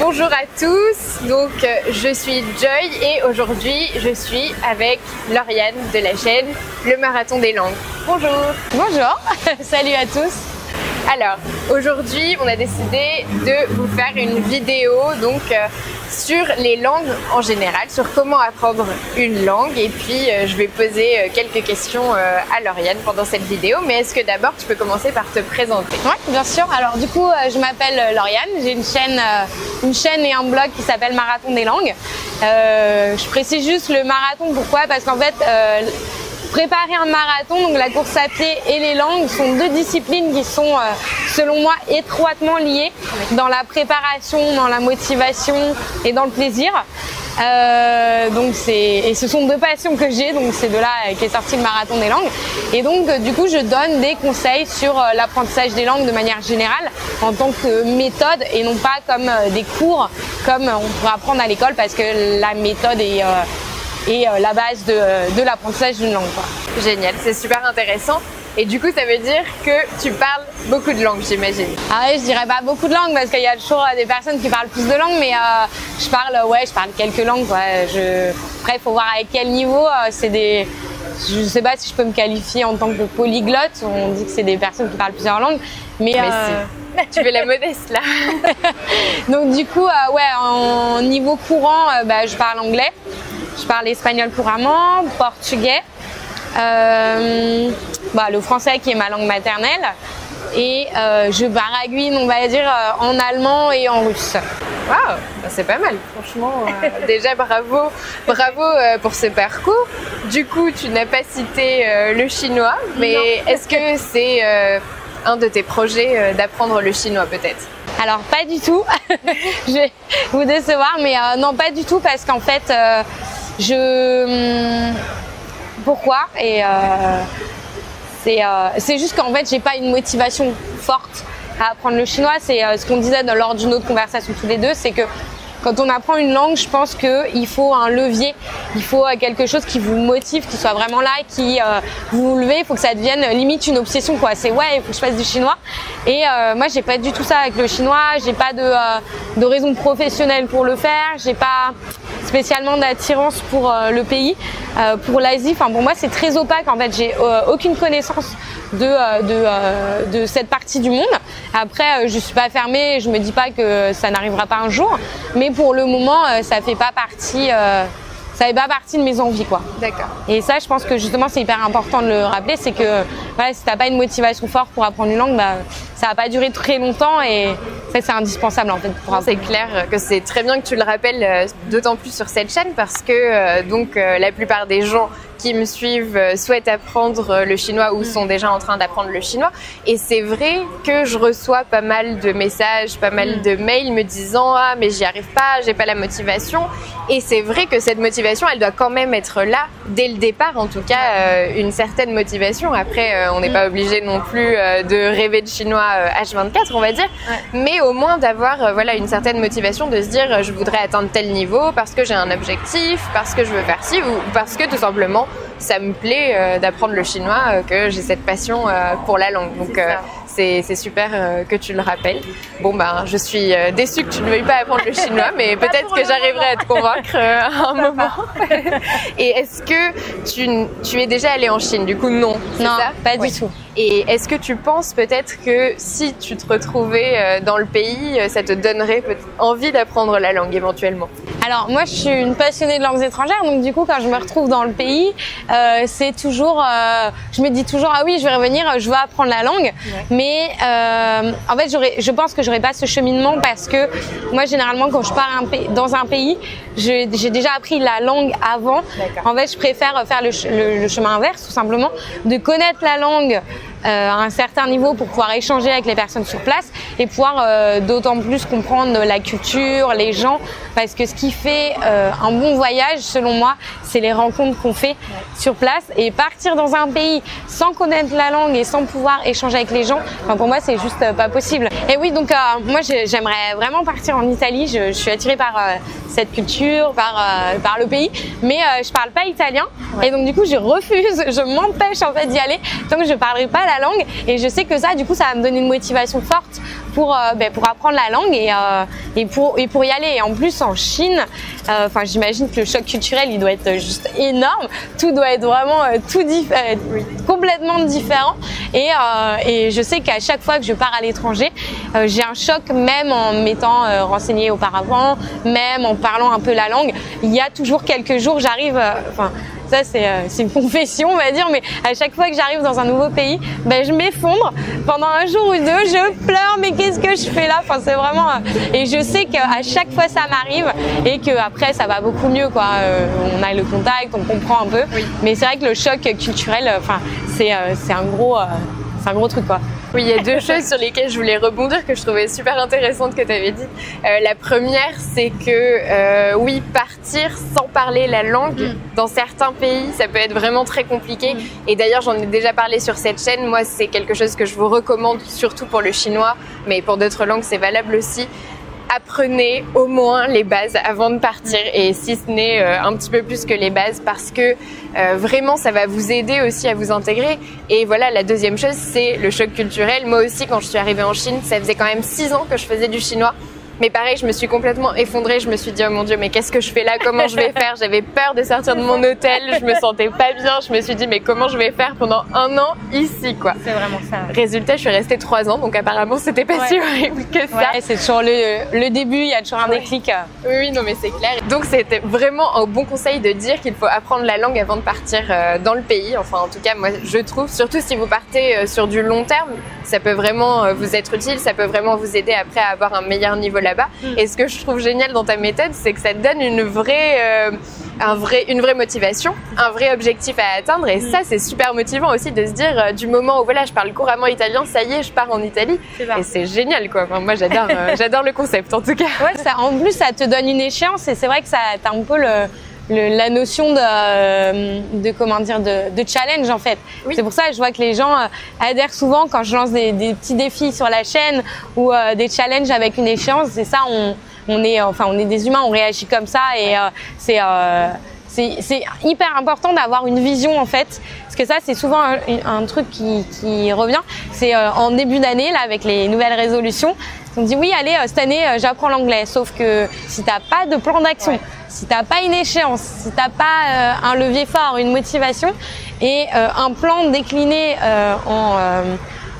Bonjour à tous. Donc euh, je suis Joy et aujourd'hui je suis avec Lauriane de la chaîne Le Marathon des Langues. Bonjour. Bonjour, salut à tous. Alors aujourd'hui on a décidé de vous faire une vidéo donc euh, sur les langues en général, sur comment apprendre une langue et puis euh, je vais poser euh, quelques questions à Lauriane pendant cette vidéo. Mais est-ce que d'abord tu peux commencer par te présenter? Oui, bien sûr. Alors du coup, je m'appelle Lauriane. J'ai une chaîne, une chaîne et un blog qui s'appelle Marathon des langues. Je précise juste le marathon. Pourquoi? Parce qu'en fait, préparer un marathon, donc la course à pied et les langues, sont deux disciplines qui sont, euh, selon moi, étroitement liées dans la préparation, dans la motivation et dans le plaisir. Euh, donc c'est et ce sont deux passions que j'ai. Donc c'est de là qu'est sorti le marathon des langues. Et donc euh, du coup je donne des conseils sur l'apprentissage des langues de manière générale en tant que méthode et non pas comme des cours comme on pourrait apprendre à l'école parce que la méthode est, est euh, la base de, euh, de l'apprentissage d'une langue quoi. Génial, c'est super intéressant. Et du coup ça veut dire que tu parles beaucoup de langues j'imagine. Ah ouais, je dirais pas beaucoup de langues parce qu'il y a toujours euh, des personnes qui parlent plus de langues, mais euh, je parle, ouais, je parle quelques langues. Quoi. Je... Après, il faut voir avec quel niveau. c'est des, je sais pas si je peux me qualifier en tant que polyglotte. On dit que c'est des personnes qui parlent plusieurs langues, mais, Mais euh, si. Tu fais la modeste là. donc du coup, euh, ouais, en niveau courant, bah, je parle anglais, je parle espagnol couramment, portugais, euh, bah, le français qui est ma langue maternelle, et euh, je baragouine, on va dire, euh, en allemand et en russe. Waouh, bah, c'est pas mal, franchement. euh, déjà, bravo, bravo euh, pour ce parcours. Du coup, tu n'as pas cité euh, le chinois, mais est-ce que c'est un de tes projets d'apprendre le chinois peut-être? Alors pas du tout, je vais vous décevoir, mais non pas du tout parce qu'en fait je hum, pourquoi et euh, c'est euh, c'est juste qu'en fait j'ai pas une motivation forte à apprendre le chinois. C'est euh, ce qu'on disait lors d'une autre conversation tous les deux, c'est que quand on apprend une langue, je pense qu'il faut un levier, il faut quelque chose qui vous motive, qui soit vraiment là, qui vous levez, il faut que ça devienne limite une obsession quoi. C'est ouais, il faut que je fasse du chinois. Et euh, moi, j'ai pas du tout ça avec le chinois. J'ai pas de, de raison professionnelle pour le faire. J'ai pas spécialement d'attirance pour euh, le pays, euh, pour l'Asie. Enfin, pour moi, c'est très opaque. En fait, j'ai euh, aucune connaissance de euh, de, de cette partie du monde. Après, je suis pas fermée. Je me dis pas que ça n'arrivera pas un jour. Mais pour le moment, ça fait pas partie. Ça fait pas partie de mes envies, quoi. D'accord. Et ça, je pense que justement, c'est hyper important de le rappeler, c'est que voilà, si t'as pas une motivation forte pour apprendre une langue, bah, ça va pas durer très longtemps et ça, c'est indispensable en fait pour apprendre. C'est clair que c'est très bien que tu le rappelles, euh, d'autant plus sur cette chaîne parce que euh, donc euh, la plupart des gens qui me suivent euh, souhaitent apprendre euh, le chinois ou sont déjà en train d'apprendre le chinois. Et c'est vrai que je reçois pas mal de messages, pas mal de mails me disant ah mais j'y arrive pas, j'ai pas la motivation. Et c'est vrai que cette motivation, elle doit quand même être là dès le départ, en tout cas euh, une certaine motivation. Après, on n'est pas obligé non plus de rêver de chinois euh, H24, on va dire, mais au moins d'avoir voilà une certaine motivation de se dire je voudrais atteindre tel niveau parce que j'ai un objectif, parce que je veux faire ci ou parce que tout simplement ça me plaît euh, d'apprendre le chinois, euh, que j'ai cette passion euh, pour la langue. Donc c'est super que tu le rappelles. Bon ben je suis déçue que tu ne veuilles pas apprendre le chinois, mais peut-être que j'arriverai à te convaincre à un moment. Et est-ce que tu, tu es déjà allé en Chine? Du coup non, Non, ça? pas du tout. Et est-ce que tu penses peut-être que si tu te retrouvais dans le pays, ça te donnerait envie d'apprendre la langue éventuellement? Alors moi je suis une passionnée de langues étrangères donc du coup quand je me retrouve dans le pays euh, c'est toujours euh, je me dis toujours ah oui je vais revenir je veux apprendre la langue. Mais euh, en fait j'aurais je pense que j'aurais pas ce cheminement parce que moi généralement quand je pars un pays- dans un pays j'ai déjà appris la langue avant. En fait je préfère faire le, le- le chemin inverse tout simplement de connaître la langue à un certain niveau pour pouvoir échanger avec les personnes sur place et pouvoir euh, d'autant plus comprendre la culture, les gens, parce que ce qui fait euh, un bon voyage, selon moi, c'est les rencontres qu'on fait sur place. Et partir dans un pays sans connaître la langue et sans pouvoir échanger avec les gens, enfin, pour moi, c'est juste euh, pas possible. Et oui, donc euh, moi, j'ai- j'aimerais vraiment partir en Italie. Je, je suis attirée par euh, cette culture, par euh, par le pays, mais euh, je parle pas italien. Et donc du coup, je refuse, je m'empêche en fait d'y aller. Tant que je parlerai pas la la langue et je sais que ça, du coup, ça va me donner une motivation forte pour, euh, ben, pour apprendre la langue et, euh, et, pour, et pour y aller. Et en plus, en Chine, enfin, j'imagine que le choc culturel, il doit être juste énorme. Tout doit être vraiment tout complètement différent. Et, je sais qu'à chaque fois que je pars à l'étranger, j'ai un choc même en m'étant renseigné auparavant, même en parlant un peu la langue. Il y a toujours quelques jours, j'arrive, enfin, ça euh, c'est une confession on va dire, mais à chaque fois que j'arrive dans un nouveau pays, ben, je m'effondre. Pendant un jour ou deux, je pleure, mais qu'est-ce que je fais là? Enfin c'est vraiment... Euh, et je sais qu'à chaque fois ça m'arrive et ça va beaucoup mieux. quoi. Euh, on a le contact, on comprend un peu. Mais c'est vrai que le choc culturel, enfin c'est un gros... c'est un gros truc quoi. Oui, il y a deux choses sur lesquelles je voulais rebondir que je trouvais super intéressantes que tu avais dit. Euh, la première, c'est que euh, oui, partir sans parler la langue mm. dans certains pays, ça peut être vraiment très compliqué. Mm. Et d'ailleurs, j'en ai déjà parlé sur cette chaîne. Moi, c'est quelque chose que je vous recommande, surtout pour le chinois, mais pour d'autres langues, c'est valable aussi apprenez au moins les bases avant de partir. Et si ce n'est euh, un petit peu plus que les bases parce que euh, vraiment ça va vous aider aussi à vous intégrer. Et voilà la deuxième chose c'est le choc culturel. Moi aussi quand je suis arrivée en Chine ça faisait quand même six ans que je faisais du chinois mais pareil, je me suis complètement effondrée. Je me suis dit, oh mon Dieu, mais qu'est-ce que je fais là? Comment je vais faire? J'avais peur de sortir de mon hôtel. Je me sentais pas bien. Je me suis dit, mais comment je vais faire pendant un an ici, quoi? C'est vraiment ça. Résultat, je suis restée trois ans. Donc apparemment, c'était pas si horrible que ça. Ouais, c'est toujours le, le, début. Il y a toujours un déclic. Oui, oui, non, mais c'est clair. Donc c'était vraiment un bon conseil de dire qu'il faut apprendre la langue avant de partir euh, dans le pays. Enfin, en tout cas, moi, je trouve, surtout si vous partez euh, sur du long terme, ça peut vraiment euh, vous être utile. Ça peut vraiment vous aider après à avoir un meilleur niveau là-bas. Mm. Et ce que je trouve génial dans ta méthode, c'est que ça te donne une vraie, euh, un vrai, une vraie motivation, un vrai objectif à atteindre. Et ça, c'est super motivant aussi de se dire euh, du moment où voilà, je parle couramment italien, ça y est, je pars en Italie. Et c'est génial, quoi. moi, j'adore, euh, j'adore le concept, en tout cas. Ouais, ça, en plus, ça te donne une échéance. Et c'est vrai que ça, t'as un peu le la notion de, de comment dire de, de, challenge en fait. C'est pour ça que je vois que les gens adhèrent souvent quand je lance des, des petits défis sur la chaîne ou des challenges avec une échéance. C'est ça, on, on est enfin on est des humains, on réagit comme ça et euh, c'est euh, c'est hyper important d'avoir une vision en fait, parce que ça c'est souvent un, truc qui, qui revient. C'est euh, en début d'année là avec les nouvelles résolutions, on dit oui allez cette année j'apprends l'anglais, sauf que si t'as pas de plan d'action, si t'as pas une échéance, si t'as pas un levier fort, une motivation et un plan décliné en,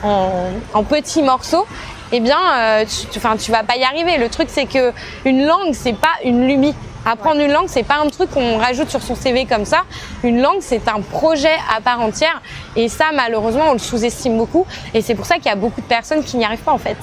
en, en petits morceaux, eh bien, euh, tu, enfin, tu vas pas y arriver. Le truc, c'est que une langue, c'est pas une lubie. Apprendre une langue, c'est pas un truc qu'on rajoute sur son CV comme ça. Une langue, c'est un projet à part entière. Et ça, malheureusement, on le sous-estime beaucoup. Et c'est pour ça qu'il y a beaucoup de personnes qui n'y arrivent pas, en fait.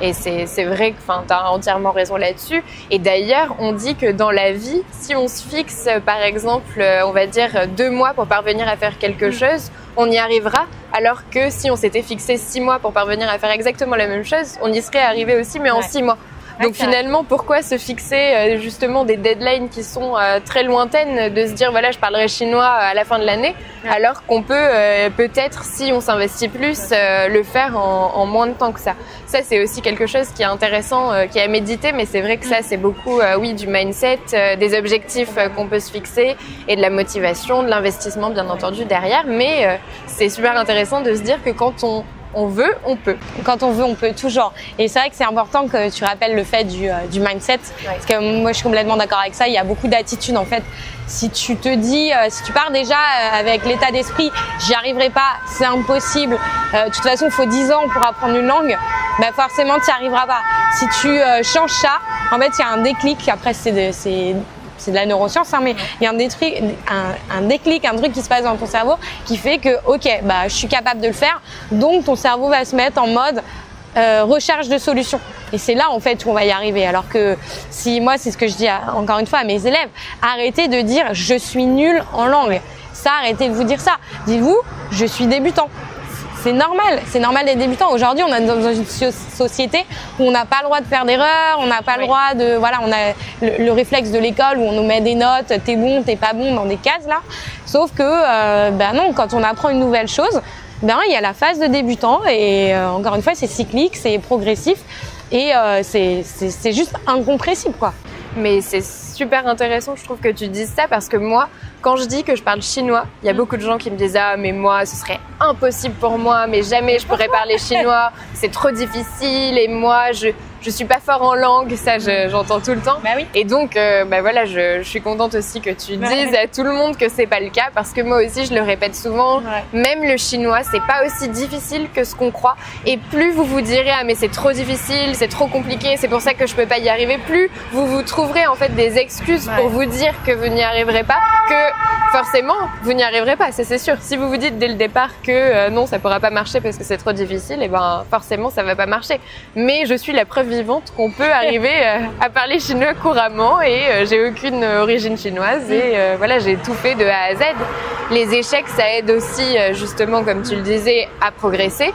Et c'est vrai que tu as entièrement raison là-dessus. Et d'ailleurs, on dit que dans la vie, si on se fixe, par exemple, on va dire deux mois pour parvenir à faire quelque mm. chose, on y arrivera. Alors que si on s'était fixé six mois pour parvenir à faire exactement la même chose, on y serait arrivé aussi, mais en six mois. Donc finalement, pourquoi se fixer euh, justement des deadlines qui sont euh, très lointaines, de se dire voilà, je parlerai chinois à la fin de l'année, alors qu'on peut euh, peut-être, si on s'investit plus, le faire en, moins de temps que ça. Ça, c'est aussi quelque chose qui est intéressant, qui est à méditer, mais c'est vrai que ça, mm. c'est beaucoup, oui, du mindset, des objectifs qu'on peut se fixer et de la motivation, de l'investissement, bien entendu, derrière. Mais c'est super intéressant de se dire que quand on on veut, on peut. Quand on veut, on peut toujours. Et c'est vrai que c'est important que tu rappelles le fait du, euh, du mindset. Parce que moi, je suis complètement d'accord avec ça. Il y a beaucoup d'attitudes en fait. Si tu te dis, euh, si tu pars déjà euh, avec l'état d'esprit, j'y arriverai pas, c'est impossible. de toute façon, il faut 10 ans pour apprendre une langue. Bah forcément, tu n'y arriveras pas. Si tu changes ça, en fait, il y a un déclic. Après, c'est c'est de la neuroscience, hein, mais il y a un, un, un, déclic, un truc qui se passe dans ton cerveau qui fait que, ok, bah, je suis capable de le faire, donc ton cerveau va se mettre en mode euh, recherche de solutions. Et c'est là en fait où on va y arriver. Alors que si moi, c'est ce que je dis encore une fois à mes élèves, arrêtez de dire je suis nul en langue. Ça, arrêtez de vous dire ça. Dites-vous, je suis débutant c'est normal, c'est normal d'être débutant. Aujourd'hui, on est dans une société où on n'a pas le droit de faire d'erreurs, on n'a pas le droit de, voilà, on a le, réflexe de l'école où on nous met des notes, t'es bon, t'es pas bon dans des cases là. Sauf que, euh, ben non, quand on apprend une nouvelle chose, ben il y a la phase de débutant et euh, encore une fois, c'est cyclique, c'est progressif et euh, c'est juste incompressible quoi. Mais c'est super intéressant, je trouve que tu dises ça parce que moi, quand je dis que je parle chinois, il y a mm. beaucoup de gens qui me disent ah mais moi ce serait impossible pour moi, mais jamais je pourrais parler chinois, c'est trop difficile et moi je je suis pas fort en langue, ça j'entends tout le temps. Bah oui. Et donc, euh, bah voilà, je, je, suis contente aussi que tu dises à tout le monde que c'est pas le cas, parce que moi aussi je le répète souvent. Même le chinois, c'est pas aussi difficile que ce qu'on croit. Et plus vous vous direz ah mais c'est trop difficile, c'est trop compliqué, c'est pour ça que je peux pas y arriver, plus vous vous trouverez en fait des excuses pour vous dire que vous n'y arriverez pas, que forcément vous n'y arriverez pas, c'est sûr. Si vous vous dites dès le départ que euh, non ça pourra pas marcher parce que c'est trop difficile, et eh ben forcément ça va pas marcher. Mais je suis la preuve qu'on peut arriver euh, à parler chinois couramment et euh, j'ai aucune origine chinoise et euh, voilà, j'ai tout fait de A à Z. Les échecs, ça aide aussi justement, comme tu le disais, à progresser.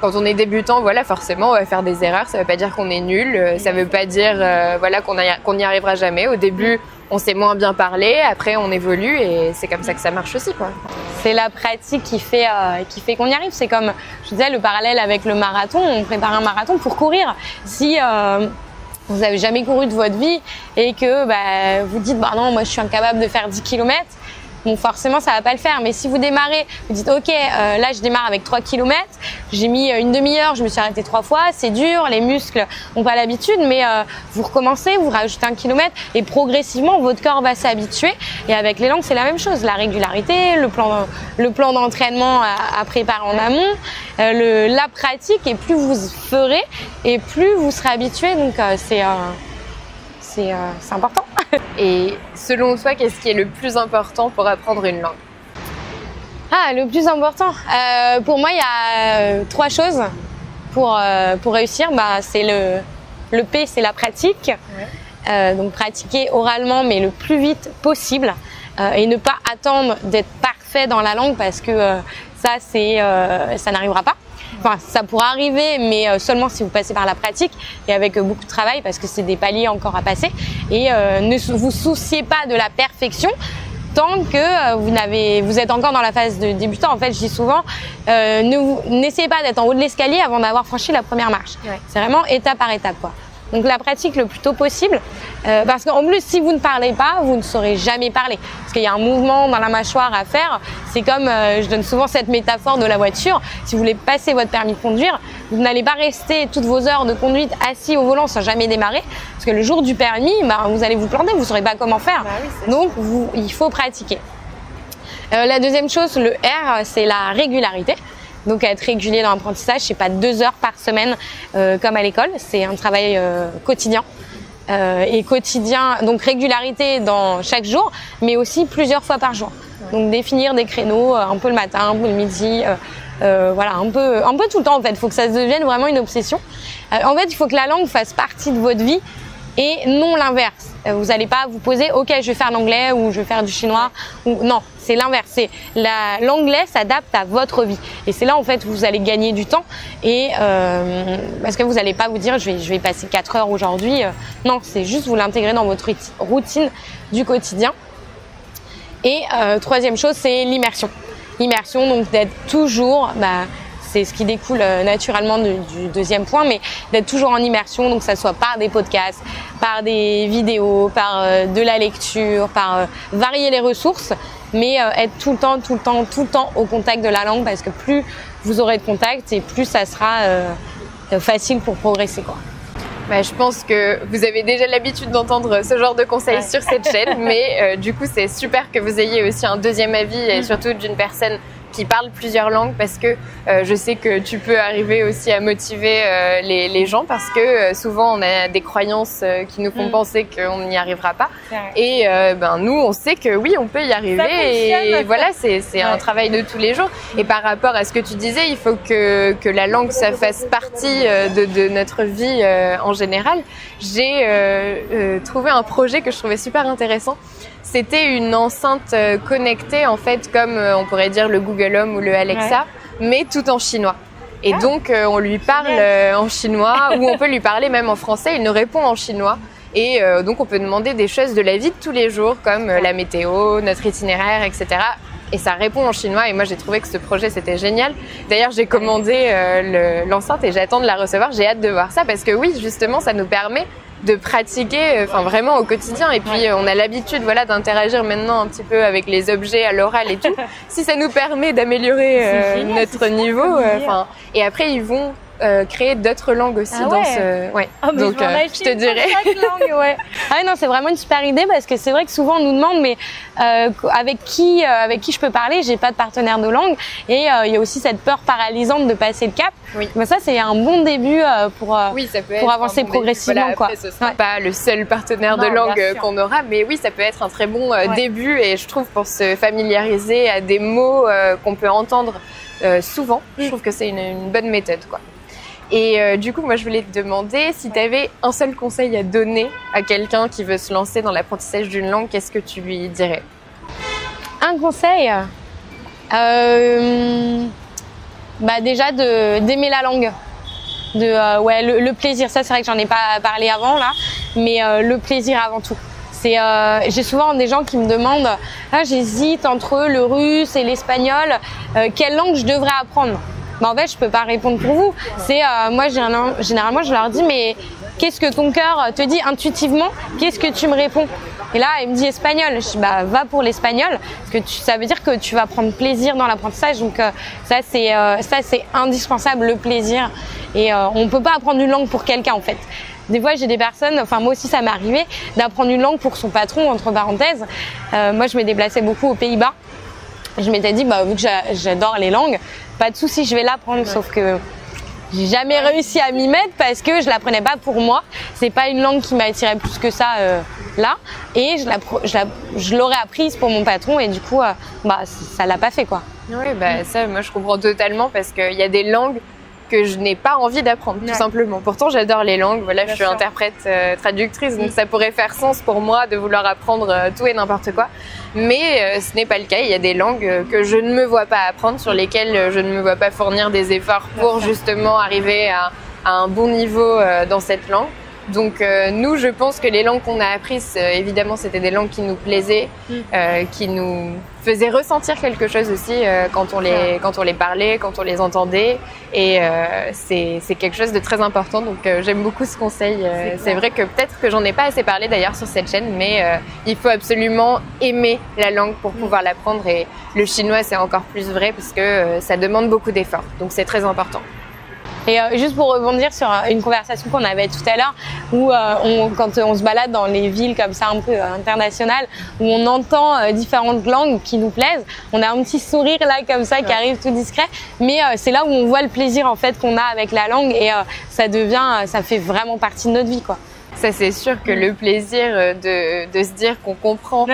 Quand on est débutant, voilà, forcément, on va faire des erreurs. Ça ne veut pas dire qu'on est nul. Ça ne veut pas dire, voilà, qu'on n'y arrivera jamais. Au début, on sait moins bien parler. Après, on évolue et c'est comme ça que ça marche aussi, quoi. C'est la pratique qui fait euh, qui fait qu'on y arrive. C'est comme je disais le parallèle avec le marathon. On prépare un marathon pour courir. Si euh, vous avez jamais couru de votre vie et que bah, vous dites bah non moi je suis incapable de faire 10 km Bon, forcément, ça va pas le faire. Mais si vous démarrez, vous dites, OK, euh, là, je démarre avec 3 km. J'ai mis euh, une demi-heure, je me suis arrêtée trois fois. C'est dur, les muscles ont pas l'habitude. Mais euh, vous recommencez, vous rajoutez un kilomètre et progressivement, votre corps va s'habituer. Et avec les langues, c'est la même chose. La régularité, le plan, d'entraînement à, préparer en amont, la pratique. Et plus vous ferez, et plus vous serez habitué. Donc, c'est c'est important. Et selon toi, qu'est-ce qui est le plus important pour apprendre une langue? Ah, le plus important euh, Pour moi, il y a euh, trois choses pour, euh, pour réussir. Bah, c'est le, le P, c'est la pratique. donc pratiquer oralement, mais le plus vite possible. et ne pas attendre d'être parfait dans la langue parce que ça, c'est, ça n'arrivera pas. Enfin, ça pourra arriver, mais euh, seulement si vous passez par la pratique et avec euh, beaucoup de travail, parce que c'est des paliers encore à passer. Et euh, ne vous souciez pas de la perfection tant que vous n'avez, vous êtes encore dans la phase de débutant. En fait, je dis souvent, ne n'essayez pas d'être en haut de l'escalier avant d'avoir franchi la première marche. C'est vraiment étape par étape, quoi. Donc la pratique le plus tôt possible, euh, parce qu'en plus si vous ne parlez pas, vous ne saurez jamais parler, parce qu'il y a un mouvement dans la mâchoire à faire. C'est comme, euh, je donne souvent cette métaphore de la voiture. Si vous voulez passer votre permis de conduire, vous n'allez pas rester toutes vos heures de conduite assis au volant sans jamais démarrer, parce que le jour du permis, bah, vous allez vous planter, vous ne saurez pas comment faire. Bah Donc vous, il faut pratiquer. Euh, la deuxième chose, le R, c'est la régularité. Donc être régulier dans l'apprentissage, c'est pas deux heures par semaine euh, comme à l'école, c'est un travail euh, quotidien. Euh, et quotidien, donc régularité dans chaque jour, mais aussi plusieurs fois par jour. Donc définir des créneaux, un peu le matin, un peu le midi, voilà, un peu, un peu tout le temps en fait. Il faut que ça devienne vraiment une obsession. en fait, il faut que la langue fasse partie de votre vie et non l'inverse. Vous n'allez pas vous poser, ok, je vais faire l'anglais ou je vais faire du chinois. Non, c'est l'inverse. l'anglais s'adapte à votre vie. Et c'est là en fait vous allez gagner du temps. Et euh, parce que vous n'allez pas vous dire je vais, passer 4 heures aujourd'hui. Euh, non, c'est juste vous l'intégrer dans votre routine du quotidien. Et euh, troisième chose, c'est l'immersion. L'immersion, donc d'être toujours bah, c'est ce qui découle naturellement du, deuxième point, mais d'être toujours en immersion, donc que ça soit par des podcasts, par des vidéos, par de la lecture, par varier les ressources mais euh, être tout le temps, tout le temps, tout le temps au contact de la langue parce que plus vous aurez de contact et plus ça sera euh, facile pour progresser quoi. Bah, je pense que vous avez déjà l'habitude d'entendre ce genre de conseils sur cette chaîne, mais euh, du coup c'est super que vous ayez aussi un deuxième avis et mm. surtout d'une personne qui parle plusieurs langues parce que euh, je sais que tu peux arriver aussi à motiver euh, les, les, gens parce que euh, souvent on a des croyances qui nous font mm. penser qu'on n'y arrivera pas. Et ben nous on sait que oui on peut y arriver et voilà c'est c'est un travail de tous les jours. Et par rapport à ce que tu disais, il faut que que la langue ça fasse partie de, de notre vie en général. J'ai trouvé un projet que je trouvais super intéressant c'était une enceinte connectée, en fait, comme on pourrait dire le Google Home ou le Alexa, mais tout en chinois. Et ah. donc, euh, on lui parle en chinois, ou on peut lui parler même en français, il nous répond en chinois. Et donc, on peut demander des choses de la vie de tous les jours, comme la météo, notre itinéraire, etc. Et ça répond en chinois. Et moi, j'ai trouvé que ce projet, c'était génial. D'ailleurs, j'ai commandé l'enceinte et j'attends de la recevoir. J'ai hâte de voir ça parce que oui, justement, ça nous permet de pratiquer, enfin vraiment au quotidien. Et puis on a l'habitude, voilà, d'interagir maintenant un petit peu avec les objets à l'oral et tout. si ça nous permet d'améliorer notre niveau, enfin, et après ils vont euh, créer d'autres langues aussi ah dans ce. Ouais. Oh, Donc, euh, je te dirais. Langue, ouais. ah non, c'est vraiment une super idée parce que c'est vrai que souvent on nous demande, mais euh, avec qui, avec qui je peux parler? J'ai pas de partenaire de langue et il y a aussi cette peur paralysante de passer le cap. Oui. Mais ça, c'est un bon début pour oui, ça peut pour avancer progressivement. Voilà, quoi. Après, ce sera pas le seul partenaire de langue qu'on aura, mais oui, ça peut être un très bon début et je trouve pour se familiariser à des mots qu'on peut entendre souvent, je trouve que c'est une, une bonne méthode, quoi. Et euh, du coup, moi, je voulais te demander si tu avais un seul conseil à donner à quelqu'un qui veut se lancer dans l'apprentissage d'une langue, qu'est-ce que tu lui dirais? Un conseil euh, bah Déjà d'aimer la langue. De, euh, ouais, le, plaisir, ça c'est vrai que j'en ai pas parlé avant là, mais le plaisir avant tout. C'est, j'ai souvent des gens qui me demandent, ah, j'hésite entre le russe et l'espagnol, quelle langue je devrais apprendre? Bah, en fait, je peux pas répondre pour vous. C'est euh, moi, généralement, je leur dis, mais qu'est-ce que ton cœur te dit intuitivement? Qu'est-ce que tu me réponds? Et là, il me dit espagnol. Je dis, bah, va pour l'espagnol, parce que tu, ça veut dire que tu vas prendre plaisir dans l'apprentissage. Donc euh, ça, c'est euh, ça, c'est indispensable, le plaisir. Et on peut pas apprendre une langue pour quelqu'un, en fait. Des fois, j'ai des personnes, enfin moi aussi ça m'est arrivé, d'apprendre une langue pour son patron, entre parenthèses. moi, je me déplaçais beaucoup aux Pays-Bas. Je m'étais dit, bah, vu que j'adore les langues, pas de souci, je vais l'apprendre. Sauf que j'ai jamais réussi à m'y mettre parce que je l'apprenais pas pour moi. C'est pas une langue qui m'attirait plus que ça euh, là. Et je l'aurais apprise pour mon patron et du coup, euh, bah, ça l'a pas fait quoi. Oui, bah, ça, moi je comprends totalement parce qu'il y a des langues que je n'ai pas envie d'apprendre, tout simplement. Pourtant, j'adore les langues. Voilà, je suis interprète, euh, traductrice, donc ça pourrait faire sens pour moi de vouloir apprendre euh, tout et n'importe quoi. Mais euh, ce n'est pas le cas. Il y a des langues que je ne me vois pas apprendre, sur lesquelles je ne me vois pas fournir des efforts pour justement arriver à un bon niveau dans cette langue. Donc euh, nous, je pense que les langues qu'on a apprises, euh, évidemment, c'était des langues qui nous plaisaient, mm. euh, qui nous faisaient ressentir quelque chose aussi quand on les quand on les parlait, quand on les entendait. Et c'est c'est quelque chose de très important. Donc j'aime beaucoup ce conseil. c'est vrai que peut-être que j'en ai pas assez parlé d'ailleurs sur cette chaîne, mais il faut absolument aimer la langue pour mm. pouvoir l'apprendre. Et le chinois, c'est encore plus vrai parce que ça demande beaucoup d'efforts. Donc c'est très important. Et euh, juste pour rebondir sur euh, une conversation qu'on avait tout à l'heure, où euh, on, quand on se balade dans les villes comme ça un peu internationales, où on entend différentes langues qui nous plaisent, on a un petit sourire là comme ça qui arrive tout discret, mais c'est là où on voit le plaisir en fait qu'on a avec la langue et ça devient, ça fait vraiment partie de notre vie quoi. Ça c'est sûr que le plaisir de, de se dire qu'on comprend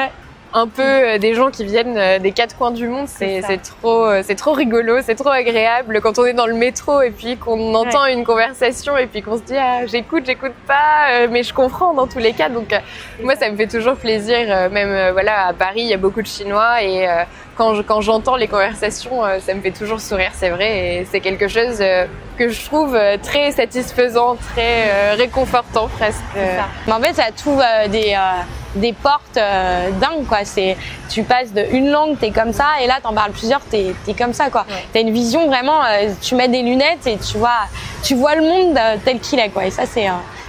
un peu euh, des gens qui viennent euh, des quatre coins du monde. C'est trop, euh, c'est trop rigolo, c'est trop agréable quand on est dans le métro et puis qu'on entend une conversation et puis qu'on se dit ah j'écoute, j'écoute pas, mais je comprends dans tous les cas. Donc moi ça me fait toujours plaisir. Même voilà à Paris il y a beaucoup de Chinois et quand quand j'entends les conversations ça me fait toujours sourire. C'est vrai et c'est quelque chose que je trouve très satisfaisant, très réconfortant presque. Mais en fait ça trouve des des portes euh, dingues quoi. C'est tu passes de une langue t'es comme ça et là t'en parles plusieurs t'es es comme ça quoi. T'as une vision vraiment. Euh, tu mets des lunettes et tu vois tu vois le monde euh, tel qu'il est quoi. Et ça c'est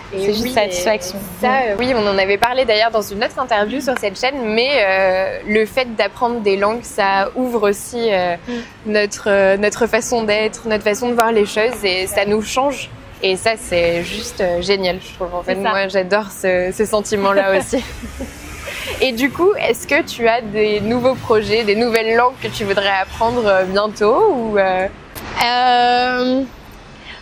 c'est juste satisfaction. Ça, oui, on en avait parlé d'ailleurs dans une autre interview sur cette chaîne, mais le fait d'apprendre des langues, ça ouvre aussi mm. notre notre façon d'être, notre façon de voir les choses, et ça nous change et ça, c'est juste euh, génial, je trouve. En fait, moi, j'adore ce, ce sentiment-là aussi. Et du coup, est-ce que tu as des nouveaux projets, des nouvelles langues que tu voudrais apprendre euh, bientôt ou euh... Euh,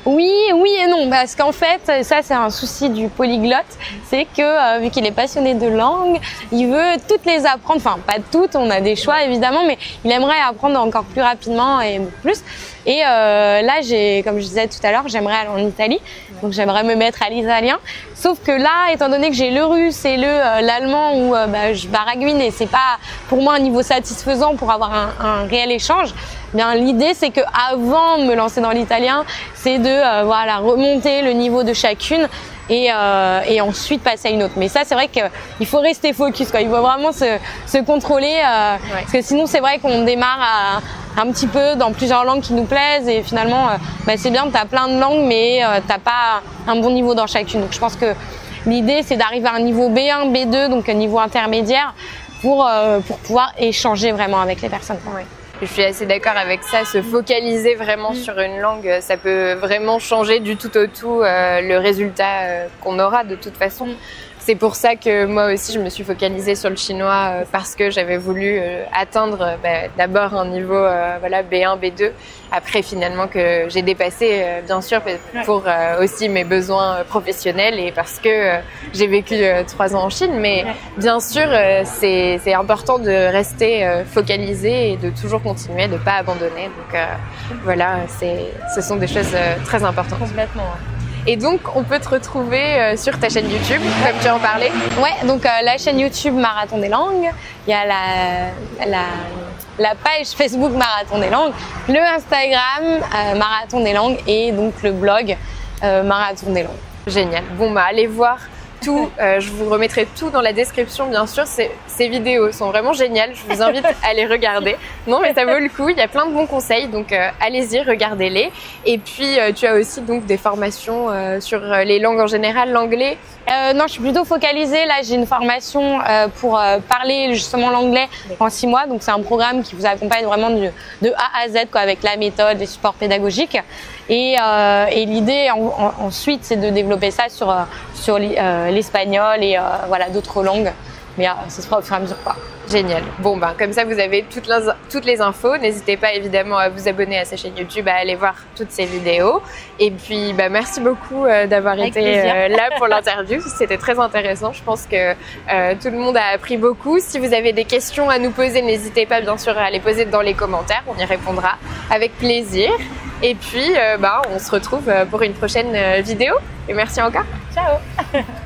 oui, oui et non, parce qu'en fait, ça c'est un souci du polyglotte, c'est que euh, vu qu'il est passionné de langue, il veut toutes les apprendre, enfin pas toutes, on a des choix évidemment, mais il aimerait apprendre encore plus rapidement et plus. Et euh, là, j'ai, comme je disais tout à l'heure, j'aimerais aller en Italie, donc j'aimerais me mettre à l'italien. Sauf que là, étant donné que j'ai le russe et le euh, l'allemand où bah, je baragouine et c'est pas pour moi un niveau satisfaisant pour avoir un, un réel échange, Bien, l'idée c'est que avant de me lancer dans l'italien, c'est de euh, voilà remonter le niveau de chacune et, euh, et ensuite passer à une autre. Mais ça, c'est vrai qu'il faut rester focus. Quoi. Il faut vraiment se, se contrôler euh, parce que sinon, c'est vrai qu'on démarre à, un petit peu dans plusieurs langues qui nous plaisent et finalement, bah, c'est bien, tu as plein de langues, mais t'as pas un bon niveau dans chacune. Donc, je pense que l'idée c'est d'arriver à un niveau B1, B2, donc un niveau intermédiaire, pour, pour pouvoir échanger vraiment avec les personnes. Je suis assez d'accord avec ça. Se focaliser vraiment mm. sur une langue, ça peut vraiment changer du tout au tout le résultat qu'on aura de toute façon. Mm. C'est pour ça que moi aussi je me suis focalisée sur le chinois euh, parce que j'avais voulu euh, atteindre euh, bah, d'abord un niveau voilà B1, B2. Après finalement que j'ai dépassé bien sûr pour aussi mes besoins professionnels et parce que j'ai vécu trois ans en Chine. Mais bien sûr c'est important de rester focalisé et de toujours continuer, de pas abandonner. Donc voilà, c'est ce sont des choses très importantes. Complètement. Et donc, on peut te retrouver euh, sur ta chaîne YouTube, comme tu en parlais. Ouais, donc euh, la chaîne YouTube Marathon des langues. Il y a la, la, la page Facebook Marathon des langues, le Instagram euh, Marathon des langues et donc le blog Marathon des langues. Génial. Bon, bah, allez voir euh, je vous remettrai tout dans la description, bien sûr. Ces, ces vidéos sont vraiment géniales. Je vous invite à les regarder. Non, mais ça vaut le coup. Il y a plein de bons conseils, donc euh, allez-y, regardez-les. Et puis, euh, tu as aussi donc des formations sur les langues en général, l'anglais. non, je suis plutôt focalisée. Là, j'ai une formation pour parler justement l'anglais en six mois. Donc, c'est un programme qui vous accompagne vraiment de, de A à Z, quoi, avec la méthode, les supports pédagogiques. Et, euh, et l'idée ensuite, c'est de développer ça sur, euh, sur euh, l'espagnol et voilà d'autres langues. Mais ça se fera au fur et à mesure. Quoi. Génial. Bon, ben, comme ça, vous avez toutes les, toutes les infos. N'hésitez pas évidemment à vous abonner à sa chaîne YouTube, à aller voir toutes ces vidéos. Et puis, bah, merci beaucoup d'avoir été là pour l'interview. C'était très intéressant. Je pense que tout le monde a appris beaucoup. Si vous avez des questions à nous poser, n'hésitez pas bien sûr à les poser dans les commentaires. On y répondra avec plaisir. Et puis, euh, bah, on se retrouve euh, pour une prochaine euh, vidéo. Et merci encore. Ciao